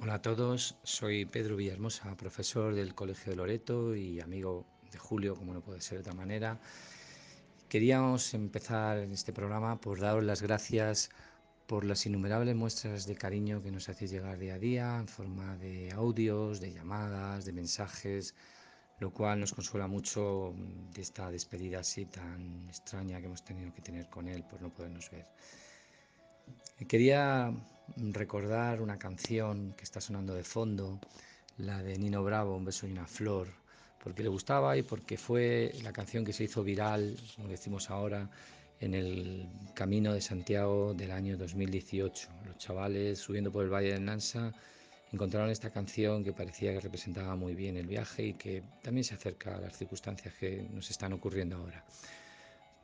Hola a todos, soy Pedro Villahermosa, profesor del Colegio de Loreto y amigo de Julio, como no puede ser de otra manera. Queríamos empezar en este programa por daros las gracias por las innumerables muestras de cariño que nos hacéis llegar día a día en forma de audios, de llamadas, de mensajes, lo cual nos consuela mucho de esta despedida así tan extraña que hemos tenido que tener con él por no podernos ver. Quería recordar una canción que está sonando de fondo, la de Nino Bravo, Un beso y una flor, porque le gustaba y porque fue la canción que se hizo viral, como decimos ahora, en el Camino de Santiago del año 2018. Los chavales subiendo por el Valle de Nansa encontraron esta canción que parecía que representaba muy bien el viaje y que también se acerca a las circunstancias que nos están ocurriendo ahora.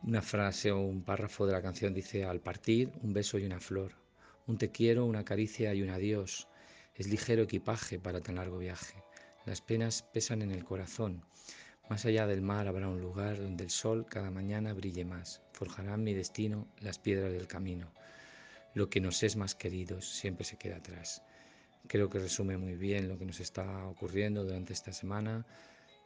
Una frase o un párrafo de la canción dice, al partir, un beso y una flor, un te quiero, una caricia y un adiós. Es ligero equipaje para tan largo viaje. Las penas pesan en el corazón. Más allá del mar habrá un lugar donde el sol cada mañana brille más. Forjarán mi destino las piedras del camino. Lo que nos es más querido siempre se queda atrás. Creo que resume muy bien lo que nos está ocurriendo durante esta semana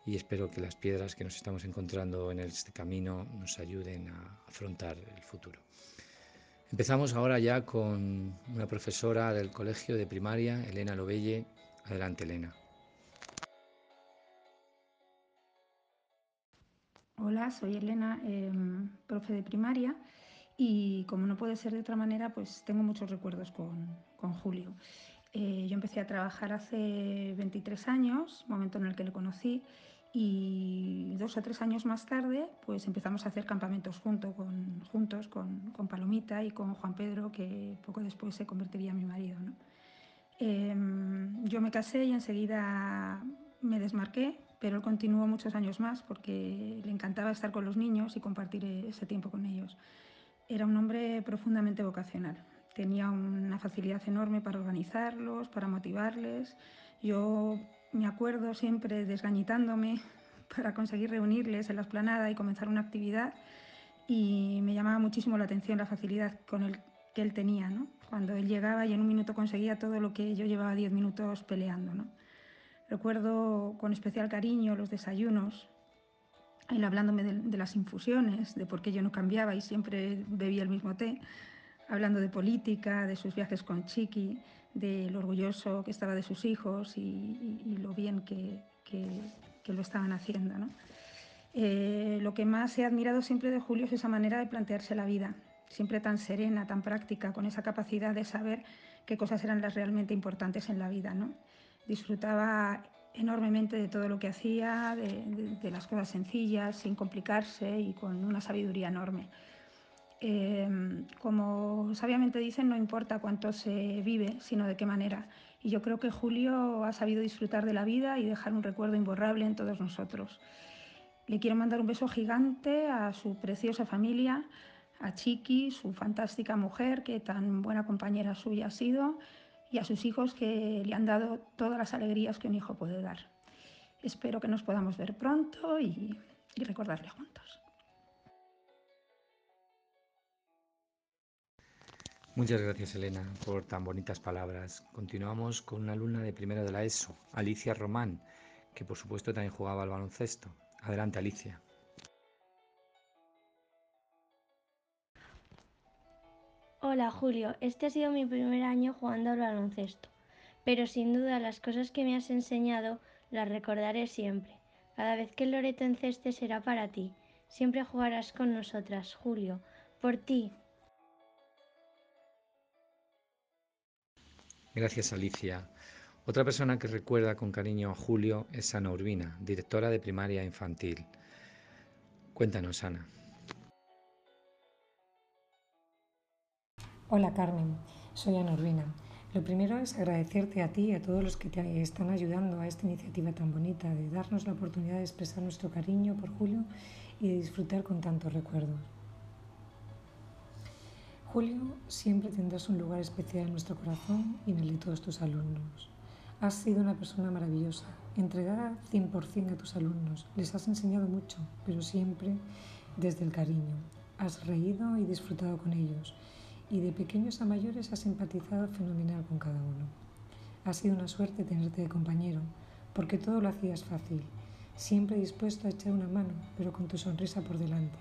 y espero que las piedras que nos estamos encontrando en este camino nos ayuden a afrontar el futuro. Empezamos ahora ya con una profesora del colegio de primaria, Elena Lobelle. Adelante, Elena. Hola, soy Elena, eh, profe de primaria y como no puede ser de otra manera, pues tengo muchos recuerdos con, con Julio. Eh, yo empecé a trabajar hace 23 años, momento en el que le conocí, y dos o tres años más tarde pues empezamos a hacer campamentos junto con, juntos con, con, Palomita y con Juan Pedro, que poco después se convertiría en mi marido. ¿no? Eh, yo me casé y enseguida me desmarqué, pero él continuó muchos años más porque le encantaba estar con los niños y compartir ese tiempo con ellos. Era un hombre profundamente vocacional. Tenía una facilidad enorme para organizarlos, para motivarles. Yo me acuerdo siempre desgañitándome para conseguir reunirles en la esplanada y comenzar una actividad y me llamaba muchísimo la atención la facilidad con el que él tenía, ¿no? Cuando él llegaba y en un minuto conseguía todo lo que yo llevaba diez minutos peleando, ¿no? Recuerdo con especial cariño los desayunos, él hablándome de, de las infusiones, de por qué yo no cambiaba y siempre bebía el mismo té, hablando de política, de sus viajes con Chiqui, de lo orgulloso que estaba de sus hijos y, lo bien que, que, que, lo estaban haciendo. Eh, lo que más he admirado siempre de Julio es esa manera de plantearse la vida, siempre tan serena, tan práctica, con esa capacidad de saber qué cosas eran las realmente importantes en la vida. ¿no? Disfrutaba enormemente de todo lo que hacía, de las cosas sencillas, sin complicarse y con una sabiduría enorme. Eh, como sabiamente dicen, no importa cuánto se vive, sino de qué manera. Y yo creo que Julio ha sabido disfrutar de la vida y dejar un recuerdo imborrable en todos nosotros. Le quiero mandar un beso gigante a su preciosa familia, a Chiqui, su fantástica mujer, que tan buena compañera suya ha sido, y a sus hijos que le han dado todas las alegrías que un hijo puede dar. Espero que nos podamos ver pronto y recordarle juntos. Muchas gracias, Elena, por tan bonitas palabras. Continuamos con una alumna de primero de la ESO, Alicia Román, que por supuesto también jugaba al baloncesto. Adelante, Alicia. Hola, Julio. Este ha sido mi primer año jugando al baloncesto, pero sin duda las cosas que me has enseñado las recordaré siempre. Cada vez que el Loreto enceste será para ti. Siempre jugarás con nosotras, Julio. Por ti, Gracias, Alicia. Otra persona que recuerda con cariño a Julio es Ana Urbina, directora de primaria infantil. Cuéntanos, Ana. Hola, Carmen. Soy Ana Urbina. Lo primero es agradecerte a ti y a todos los que te están ayudando a esta iniciativa tan bonita de darnos la oportunidad de expresar nuestro cariño por Julio y de disfrutar con tantos recuerdos. Julio, siempre tendrás un lugar especial en nuestro corazón y en el de todos tus alumnos. Has sido una persona maravillosa, entregada 100% a tus alumnos. Les has enseñado mucho, pero siempre desde el cariño. Has reído y disfrutado con ellos y de pequeños a mayores has empatizado fenomenal con cada uno. Ha sido una suerte tenerte de compañero, porque todo lo hacías fácil, siempre dispuesto a echar una mano, pero con tu sonrisa por delante.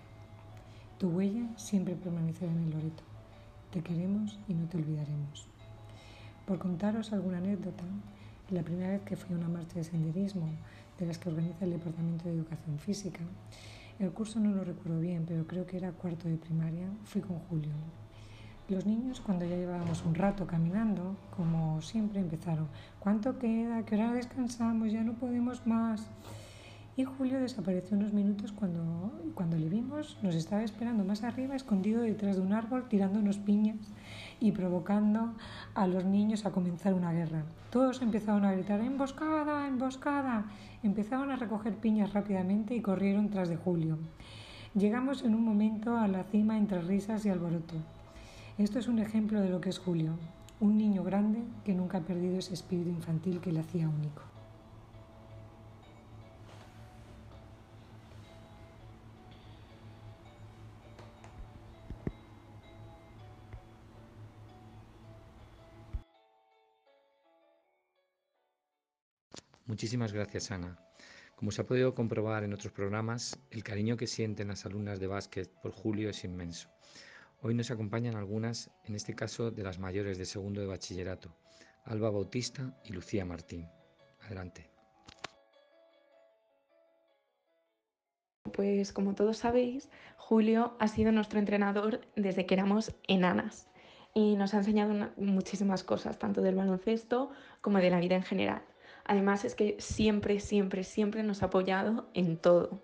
Tu huella siempre permanecerá en el Loreto. Te queremos y no te olvidaremos. Por contaros alguna anécdota, la primera vez que fui a una marcha de senderismo de las que organiza el Departamento de Educación Física, el curso no lo recuerdo bien, pero creo que era cuarto de primaria, fui con Julio. Los niños, cuando ya llevábamos un rato caminando, como siempre, empezaron, ¿cuánto queda? ¿Qué hora descansamos? Ya no podemos más. Y Julio desapareció unos minutos cuando, cuando le vimos, nos estaba esperando más arriba, escondido detrás de un árbol, tirándonos piñas y provocando a los niños a comenzar una guerra. Todos empezaron a gritar emboscada, emboscada. Empezaron a recoger piñas rápidamente y corrieron tras de Julio. Llegamos en un momento a la cima entre risas y alboroto. Esto es un ejemplo de lo que es Julio, un niño grande que nunca ha perdido ese espíritu infantil que le hacía único. Muchísimas gracias, Ana. Como se ha podido comprobar en otros programas, el cariño que sienten las alumnas de básquet por Julio es inmenso. Hoy nos acompañan algunas, en este caso de las mayores de segundo de bachillerato, Alba Bautista y Lucía Martín. Adelante. Pues como todos sabéis, Julio ha sido nuestro entrenador desde que éramos enanas y nos ha enseñado muchísimas cosas, tanto del baloncesto como de la vida en general. Además es que siempre, siempre, siempre nos ha apoyado en todo.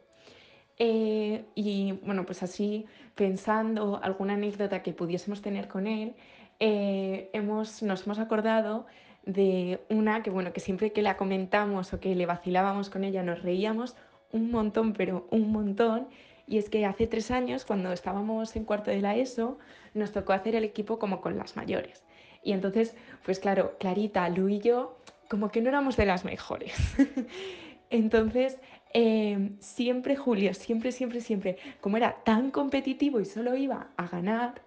Eh, y bueno, pues así pensando alguna anécdota que pudiésemos tener con él, eh, hemos, nos hemos acordado de una que bueno, que siempre que la comentamos o que le vacilábamos con ella nos reíamos un montón, pero un montón. Y es que hace tres años, cuando estábamos en cuarto de la ESO, nos tocó hacer el equipo como con las mayores. Y entonces, pues claro, Clarita, Lu y yo como que no éramos de las mejores. Entonces, em, siempre Julio, siempre, siempre, siempre, como era tan competitivo y solo iba a ganar,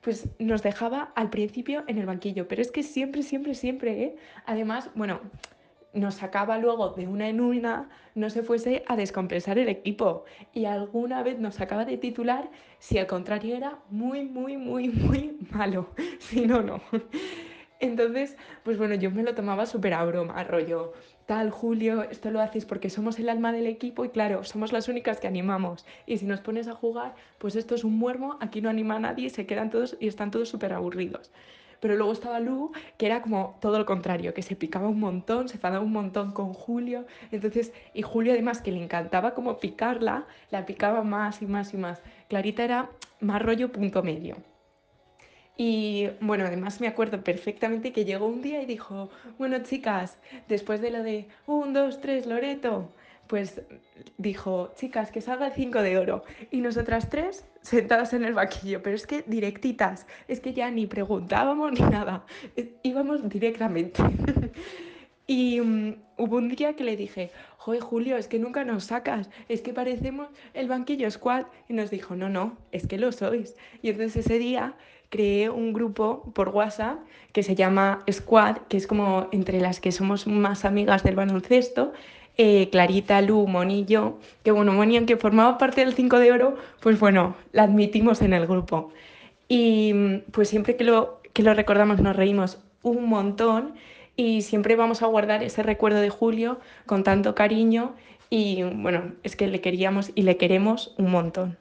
pues nos dejaba al principio en el banquillo. Pero es que siempre, siempre, siempre, ¿eh? Además, bueno, nos sacaba luego de una en una, no se fuese a descompensar el equipo. Y alguna vez nos sacaba de titular si al contrario era muy, muy, muy, muy malo. Si no, no. Entonces, pues bueno, yo me lo tomaba súper a broma, rollo, tal, Julio, esto lo haces porque somos el alma del equipo y claro, somos las únicas que animamos. Y si nos pones a jugar, pues esto es un muermo, aquí no anima a nadie, se quedan todos y están todos súper aburridos. Pero luego estaba Lu, que era como todo lo contrario, que se picaba un montón, se enfadaba un montón con Julio. Entonces, y Julio además que le encantaba como picarla, la picaba más y más y más. Clarita era más rollo punto medio. Y bueno, además me acuerdo perfectamente que llegó un día y dijo, bueno chicas, después de lo de un, dos, tres, Loreto, pues dijo, chicas, que salga el 5 de oro. Y nosotras tres sentadas en el vaquillo, pero es que directitas, es que ya ni preguntábamos ni nada, íbamos directamente. y um, hubo un día que le dije, joder Julio, es que nunca nos sacas, es que parecemos el banquillo squad. Y nos dijo, no, no, es que lo sois. Y entonces ese día creé un grupo por WhatsApp que se llama Squad, que es como entre las que somos más amigas del baloncesto. Eh, Clarita, Lu, Moni y yo, que bueno, Moni, aunque formaba parte del 5 de oro, pues bueno, la admitimos en el grupo. Y pues siempre que lo, que lo recordamos nos reímos un montón y siempre vamos a guardar ese recuerdo de Julio con tanto cariño y bueno, es que le queríamos y le queremos un montón.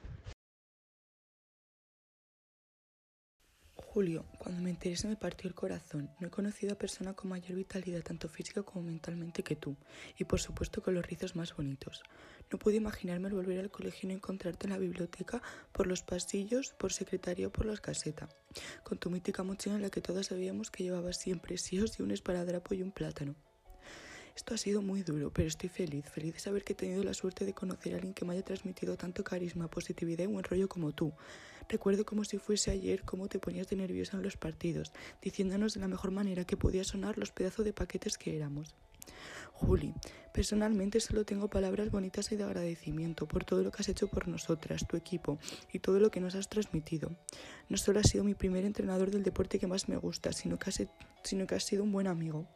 Julio, cuando me enteré se me partió el corazón. No he conocido a persona con mayor vitalidad tanto física como mentalmente que tú, y por supuesto con los rizos más bonitos. No pude imaginarme al volver al colegio y no encontrarte en la biblioteca, por los pasillos, por secretaria o por las casetas, con tu mítica mochila en la que todas sabíamos que llevabas siempre síos y un esparadrapo y un plátano. Esto ha sido muy duro, pero estoy feliz, feliz de saber que he tenido la suerte de conocer a alguien que me haya transmitido tanto carisma, positividad y buen rollo como tú. Recuerdo como si fuese ayer cómo te ponías de nerviosa en los partidos, diciéndonos de la mejor manera que podía sonar los pedazos de paquetes que éramos. Juli, personalmente solo tengo palabras bonitas y de agradecimiento por todo lo que has hecho por nosotras, tu equipo y todo lo que nos has transmitido. No solo has sido mi primer entrenador del deporte que más me gusta, sino que has, sido un buen amigo.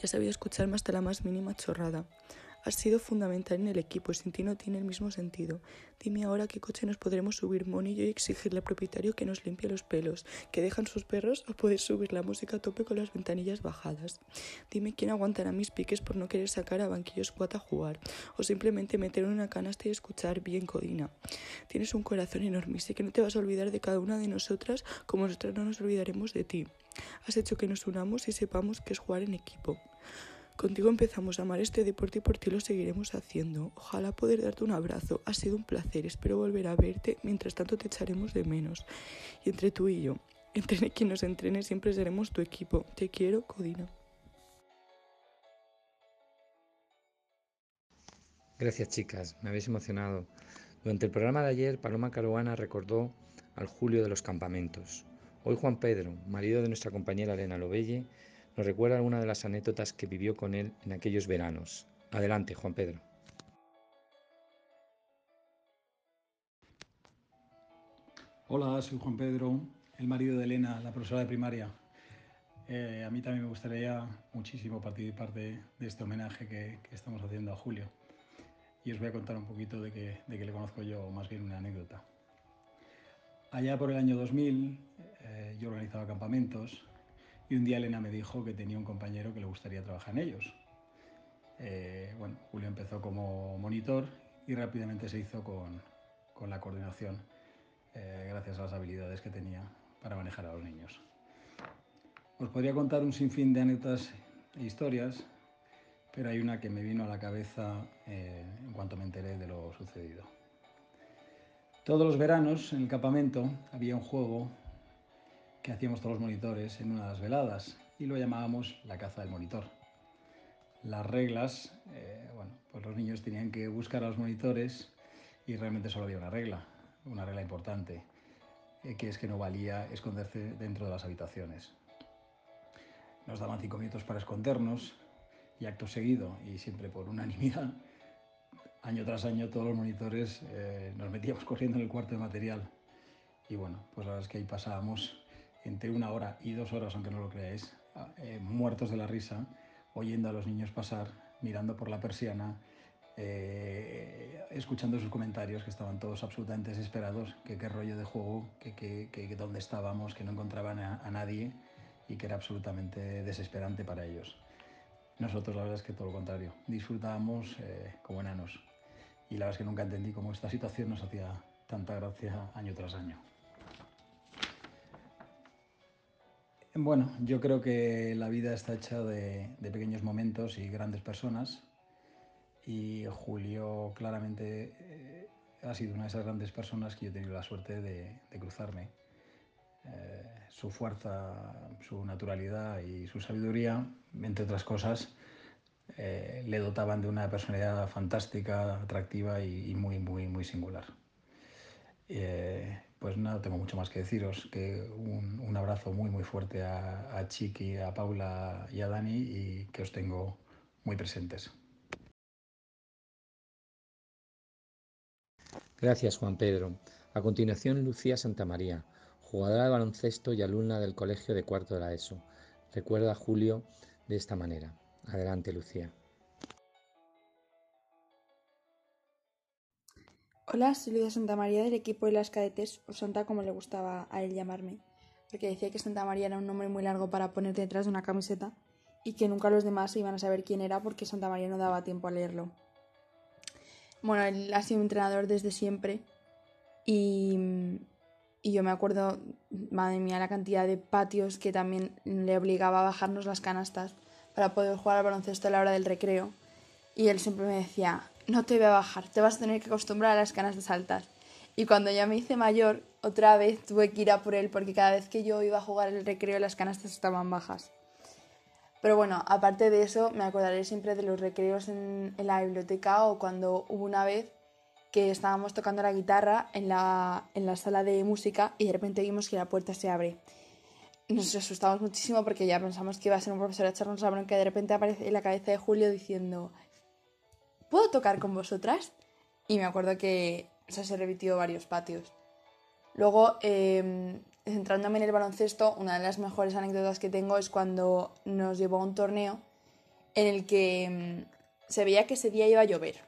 Ya sabía escucharme hasta la más mínima chorrada. Has sido fundamental en el equipo sin ti no tiene el mismo sentido. Dime ahora qué coche nos podremos subir Moni y yo y exigirle al propietario que nos limpie los pelos, que dejan sus perros o puedes subir la música a tope con las ventanillas bajadas. Dime quién aguantará mis piques por no querer sacar a banquillos squat a jugar o simplemente meter en una canasta y escuchar bien Codina. Tienes un corazón enorme sé que no te vas a olvidar de cada una de nosotras como nosotras no nos olvidaremos de ti. Has hecho que nos unamos y sepamos que es jugar en equipo. Contigo empezamos a amar este deporte y por ti lo seguiremos haciendo. Ojalá poder darte un abrazo. Ha sido un placer. Espero volver a verte. Mientras tanto te echaremos de menos. Y entre tú y yo, entre quien nos entrene, siempre seremos tu equipo. Te quiero, Codina. Gracias, chicas. Me habéis emocionado. Durante el programa de ayer, Paloma Caruana recordó al Julio de los campamentos. Hoy Juan Pedro, marido de nuestra compañera Elena Lobelle, nos recuerda alguna de las anécdotas que vivió con él en aquellos veranos. Adelante, Juan Pedro. Hola, soy Juan Pedro, el marido de Elena, la profesora de primaria. Eh, a mí también me gustaría muchísimo participar de, de este homenaje que, estamos haciendo a Julio. Y os voy a contar un poquito de que, le conozco yo, más bien una anécdota. Allá por el año 2000 eh, yo organizaba campamentos y un día Elena me dijo que tenía un compañero que le gustaría trabajar en ellos. Eh, bueno, Julio empezó como monitor y rápidamente se hizo con, con la coordinación, eh, gracias a las habilidades que tenía para manejar a los niños. Os podría contar un sinfín de anécdotas e historias, pero hay una que me vino a la cabeza eh, en cuanto me enteré de lo sucedido. Todos los veranos en el campamento había un juego que hacíamos todos los monitores en unas veladas y lo llamábamos la caza del monitor. Las reglas, eh, bueno, pues los niños tenían que buscar a los monitores y realmente solo había una regla, una regla importante, eh, que es que no valía esconderse dentro de las habitaciones. Nos daban cinco minutos para escondernos y acto seguido, y siempre por unanimidad, año tras año todos los monitores eh, nos metíamos corriendo en el cuarto de material. Y bueno, pues la verdad es que ahí pasábamos entre una hora y dos horas, aunque no lo creáis, eh, muertos de la risa, oyendo a los niños pasar, mirando por la persiana, eh, escuchando sus comentarios, que estaban todos absolutamente desesperados, que qué rollo de juego, que, que, que, que dónde estábamos, que no encontraban a, a, nadie y que era absolutamente desesperante para ellos. Nosotros la verdad es que todo lo contrario, disfrutábamos eh, como enanos y la verdad es que nunca entendí cómo esta situación nos hacía tanta gracia año tras año. Bueno, yo creo que la vida está hecha de, pequeños momentos y grandes personas. Y Julio claramente eh, ha sido una de esas grandes personas que yo he tenido la suerte de, cruzarme. Eh, su fuerza, su naturalidad y su sabiduría, entre otras cosas, eh, le dotaban de una personalidad fantástica, atractiva y, muy, muy, muy singular. Pues no tengo mucho más que deciros que un, un abrazo muy muy fuerte a, a, Chiqui, a Paula y a Dani y que os tengo muy presentes. Gracias Juan Pedro. A continuación Lucía Santamaría, jugadora de baloncesto y alumna del colegio de cuarto de la ESO. Recuerda a Julio de esta manera. Adelante Lucía. Hola, soy Lidia Santa María del equipo de las cadetes, o Santa como le gustaba a él llamarme, porque decía que Santa María era un nombre muy largo para poner detrás de una camiseta y que nunca los demás iban a saber quién era porque Santa María no daba tiempo a leerlo. Bueno, él ha sido entrenador desde siempre y, y yo me acuerdo, madre mía, la cantidad de patios que también le obligaba a bajarnos las canastas para poder jugar al baloncesto a la hora del recreo. Y él siempre me decía, no te voy a bajar, te vas a tener que acostumbrar a las canastas altas. Y cuando ya me hice mayor, otra vez tuve que ir a por él porque cada vez que yo iba a jugar el recreo las canastas estaban bajas. Pero bueno, aparte de eso, me acordaré siempre de los recreos en, la biblioteca o cuando hubo una vez que estábamos tocando la guitarra en la, en la sala de música y de repente vimos que la puerta se abre. Nos asustamos muchísimo porque ya pensamos que iba a ser un profesor a echarnos la bronca y de repente aparece la cabeza de Julio diciendo ¿puedo tocar con vosotras? Y me acuerdo que o sea, se repitió varios patios. Luego, eh, centrándome en el baloncesto, una de las mejores anécdotas que tengo es cuando nos llevó a un torneo en el que mm, se veía que ese día iba a llover.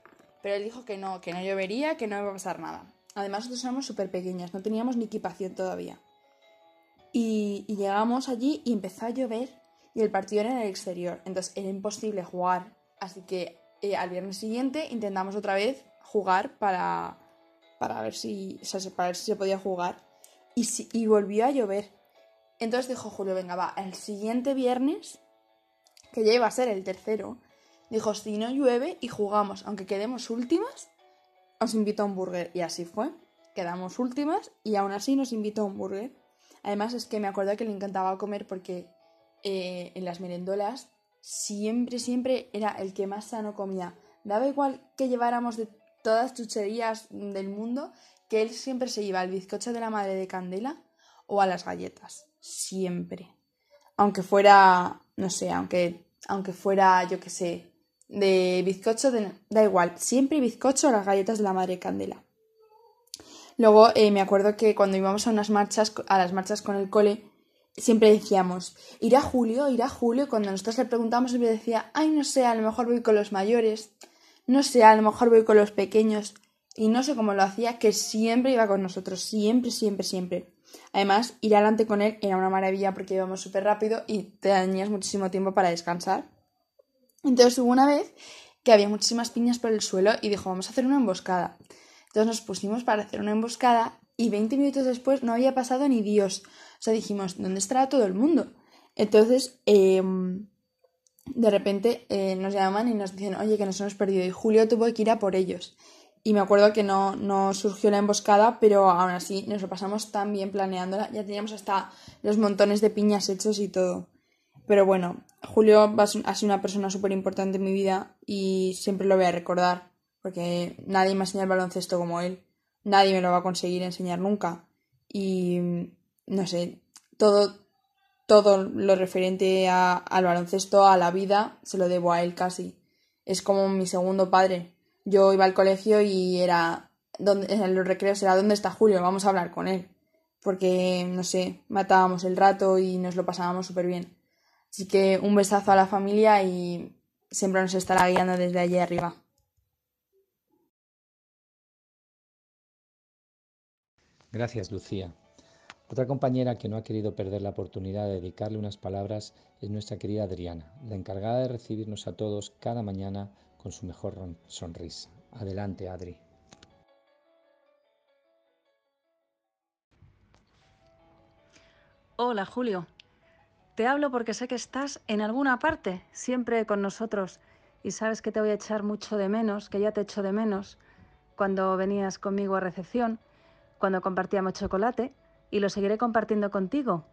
Pero él dijo que no, que no llovería, que no iba a pasar nada. Además, nosotros éramos súper pequeños, no teníamos ni equipación todavía. Y, y llegamos allí y empezó a llover y el partido era en el exterior. Entonces era imposible jugar. Así que eh, al viernes siguiente intentamos otra vez jugar para, para, ver, si, o sea, para ver si se podía jugar. Y, y volvió a llover. Entonces dijo Julio, venga, va, el siguiente viernes, que ya iba a ser el tercero, dijo, si no llueve y jugamos, aunque quedemos últimas, os invito a un burger. Y así fue. Quedamos últimas y aún así nos invitó a un burger. Además es que me acuerdo que le encantaba comer porque eh, en las merendolas siempre, siempre era el que más sano comía. Daba igual que lleváramos de todas las chucherías del mundo, que él siempre se iba al bizcocho de la madre de Candela o a las galletas. Siempre. Aunque fuera, no sé, aunque, aunque fuera, yo qué sé, de bizcocho, da igual, siempre bizcocho o las galletas de la madre de Candela. Luego eh, me acuerdo que cuando íbamos a unas marchas, a las marchas con el cole, siempre decíamos, irá Julio, irá Julio, cuando nosotros le preguntamos siempre decía, ay, no sé, a lo mejor voy con los mayores, no sé, a lo mejor voy con los pequeños, y no sé cómo lo hacía, que siempre iba con nosotros, siempre, siempre, siempre. Además, ir adelante con él era una maravilla porque íbamos súper rápido y tenías muchísimo tiempo para descansar. Entonces hubo una vez que había muchísimas piñas por el suelo y dijo, vamos a hacer una emboscada. Entonces nos pusimos para hacer una emboscada y 20 minutos después no había pasado ni Dios. O sea, dijimos, ¿dónde estará todo el mundo? Entonces, em, de repente eh, nos llaman y nos dicen, oye, que nos hemos perdido. Y Julio tuvo que ir a por ellos. Y me acuerdo que no, no surgió la emboscada, pero aún así nos lo pasamos tan bien planeándola. Ya teníamos hasta los montones de piñas hechos y todo. Pero bueno, Julio ha sido una persona súper importante en mi vida y siempre lo voy a recordar, porque nadie me ha enseñado el baloncesto como él nadie me lo va a conseguir enseñar nunca. Y no sé, todo, todo lo referente a, al baloncesto, a la vida, se lo debo a él casi. Es como mi segundo padre. Yo iba al colegio y era, donde, en los recreos era, ¿dónde está Julio? Vamos a hablar con él. Porque, no sé, matábamos el rato y nos lo pasábamos súper bien. Así que un besazo a la familia y siempre nos estará guiando desde allí arriba. Gracias, Lucía. Otra compañera que no ha querido perder la oportunidad de dedicarle unas palabras es nuestra querida Adriana, la encargada de recibirnos a todos cada mañana con su mejor sonrisa. Adelante, Adri. Hola, Julio. Te hablo porque sé que estás en alguna parte, siempre con nosotros, y sabes que te voy a echar mucho de menos, que ya te echo de menos, cuando venías conmigo a recepción cuando compartíamos chocolate y lo seguiré compartiendo contigo.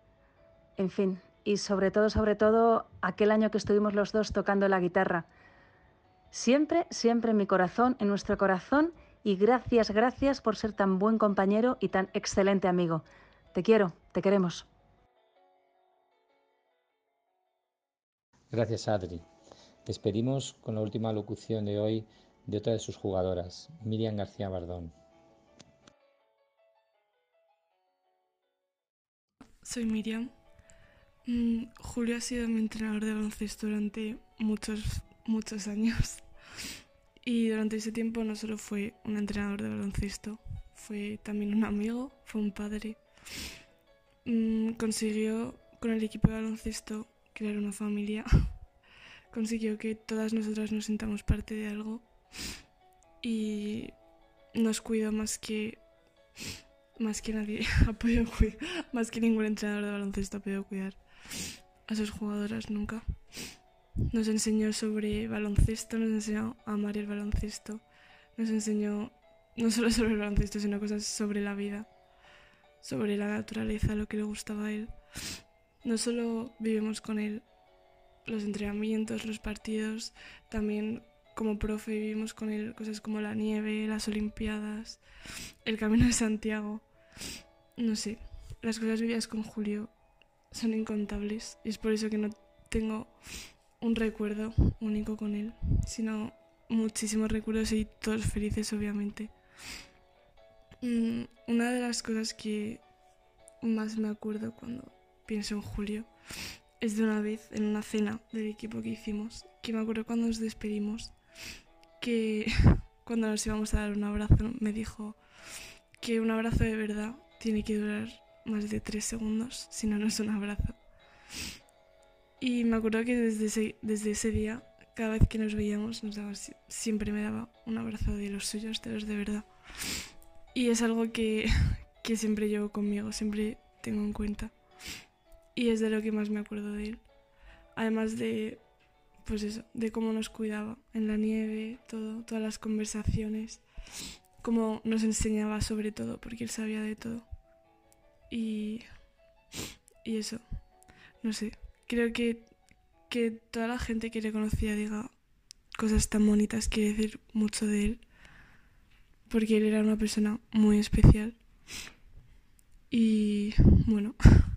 En fin, y sobre todo, sobre todo, aquel año que estuvimos los dos tocando la guitarra. Siempre, siempre en mi corazón, en nuestro corazón, y gracias, gracias por ser tan buen compañero y tan excelente amigo. Te quiero, te queremos. Gracias, Adri. Despedimos con la última locución de hoy de otra de sus jugadoras, Miriam García Bardón. Soy Miriam. Mm, Julio ha sido mi entrenador de baloncesto durante muchos, muchos años. Y durante ese tiempo no solo fue un entrenador de baloncesto, fue también un amigo, fue un padre. Mm, consiguió con el equipo de baloncesto crear una familia. consiguió que todas nosotras nos sintamos parte de algo. Y nos cuidó más que más que nadie ha más que ningún entrenador de baloncesto ha podido cuidar a sus jugadoras nunca. Nos enseñó sobre baloncesto, nos enseñó a amar el baloncesto, nos enseñó no solo sobre el baloncesto, sino cosas sobre la vida, sobre la naturaleza, lo que le gustaba a él. No solo vivimos con él los entrenamientos, los partidos, también como profe vivimos con él cosas como la nieve, las Olimpiadas, el Camino de Santiago. No sé, las cosas vividas con Julio son incontables y es por eso que no tengo un recuerdo único con él, sino muchísimos recuerdos y todos felices, obviamente. Mm, una de las cosas que más me acuerdo cuando pienso en Julio es de una vez en una cena del equipo que hicimos, que me acuerdo cuando nos despedimos, que cuando nos íbamos a dar un abrazo me dijo que un abrazo de verdad tiene que durar más de tres segundos, si no, no es un abrazo. Y me acuerdo que desde ese, desde ese día, cada vez que nos veíamos, nos daba, siempre me daba un abrazo de los suyos, de los de verdad. Y es algo que, que siempre llevo conmigo, siempre tengo en cuenta. Y es de lo que más me acuerdo de él. Además de, pues eso, de cómo nos cuidaba en la nieve, todo, todas las conversaciones, cómo nos enseñaba sobre todo, porque él sabía de todo. Y, y eso, no sé, creo que, que toda la gente que le conocía diga cosas tan bonitas quiere decir mucho de él, porque él era una persona muy especial. Y bueno.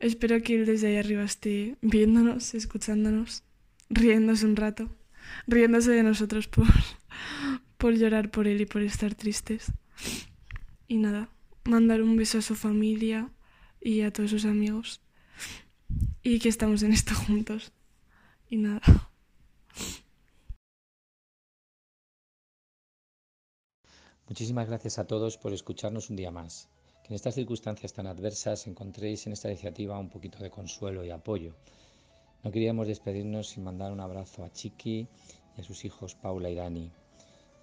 Espero que él desde ahí arriba esté viéndonos, escuchándonos, riéndose un rato, riéndose de nosotros por, por llorar por él y por estar tristes. Y nada, mandar un beso a su familia y a todos sus amigos. Y que estamos en esto juntos. Y nada. Muchísimas gracias a todos por escucharnos un día más en estas circunstancias tan adversas encontréis en esta iniciativa un poquito de consuelo y apoyo. No queríamos despedirnos sin mandar un abrazo a Chiqui y a sus hijos Paula y Dani.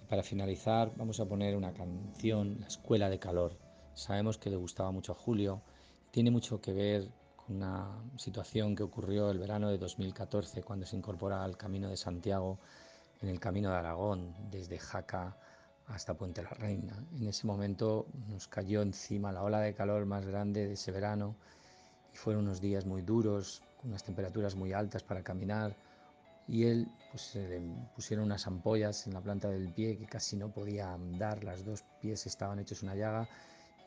Y para finalizar vamos a poner una canción, La Escuela de Calor. Sabemos que le gustaba mucho a Julio. Tiene mucho que ver con una situación que ocurrió el verano de 2014 cuando se incorpora al Camino de Santiago en el Camino de Aragón desde Jaca hasta Puente la Reina. En ese momento nos cayó encima la ola de calor más grande de ese verano y fueron unos días muy duros, unas temperaturas muy altas para caminar y él pues se le pusieron unas ampollas en la planta del pie que casi no podía andar, las dos pies estaban hechos una llaga.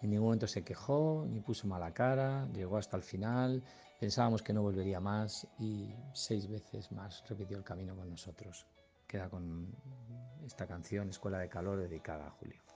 En ningún momento se quejó ni puso mala cara, llegó hasta el final, pensábamos que no volvería más y seis veces más repitió el camino con nosotros queda con esta canción Escuela de Calor dedicada a Julio.